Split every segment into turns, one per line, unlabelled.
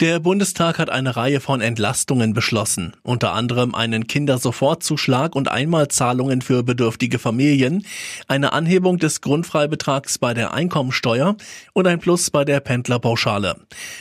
Der Bundestag hat eine Reihe von Entlastungen beschlossen, unter anderem einen Kindersofortzuschlag und Einmalzahlungen für bedürftige Familien, eine Anhebung des Grundfreibetrags bei der Einkommensteuer und ein Plus bei der Pendlerpauschale.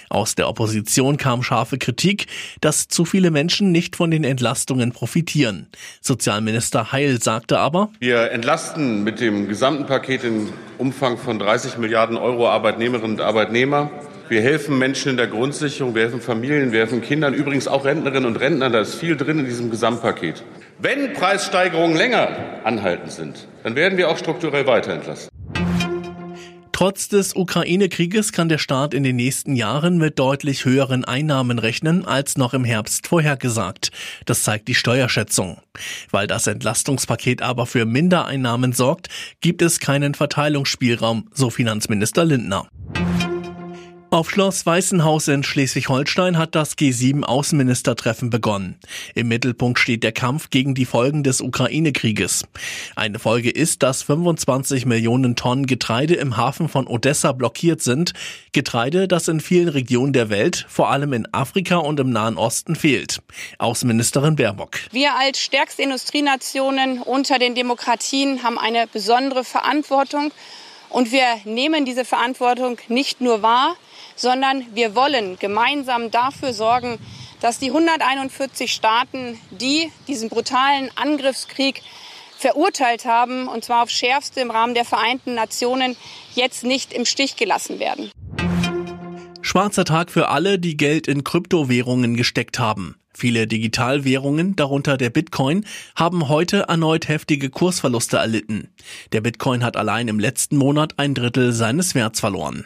Aus der Opposition kam scharfe Kritik, dass zu viele Menschen nicht von den Entlastungen profitieren. Sozialminister Heil sagte aber,
wir entlasten mit dem gesamten Paket im Umfang von 30 Milliarden Euro Arbeitnehmerinnen und Arbeitnehmer wir helfen Menschen in der Grundsicherung, wir helfen Familien, wir helfen Kindern, übrigens auch Rentnerinnen und Rentnern. Da ist viel drin in diesem Gesamtpaket. Wenn Preissteigerungen länger anhaltend sind, dann werden wir auch strukturell weiter entlasten.
Trotz des Ukraine-Krieges kann der Staat in den nächsten Jahren mit deutlich höheren Einnahmen rechnen als noch im Herbst vorhergesagt. Das zeigt die Steuerschätzung. Weil das Entlastungspaket aber für Mindereinnahmen sorgt, gibt es keinen Verteilungsspielraum, so Finanzminister Lindner. Auf Schloss Weißenhaus in Schleswig-Holstein hat das G7-Außenministertreffen begonnen. Im Mittelpunkt steht der Kampf gegen die Folgen des Ukraine-Krieges. Eine Folge ist, dass 25 Millionen Tonnen Getreide im Hafen von Odessa blockiert sind. Getreide, das in vielen Regionen der Welt, vor allem in Afrika und im Nahen Osten, fehlt. Außenministerin Baerbock.
Wir als stärkste Industrienationen unter den Demokratien haben eine besondere Verantwortung. Und wir nehmen diese Verantwortung nicht nur wahr, sondern wir wollen gemeinsam dafür sorgen, dass die 141 Staaten, die diesen brutalen Angriffskrieg verurteilt haben, und zwar auf schärfste im Rahmen der Vereinten Nationen, jetzt nicht im Stich gelassen werden.
Schwarzer Tag für alle, die Geld in Kryptowährungen gesteckt haben. Viele Digitalwährungen, darunter der Bitcoin, haben heute erneut heftige Kursverluste erlitten. Der Bitcoin hat allein im letzten Monat ein Drittel seines Werts verloren.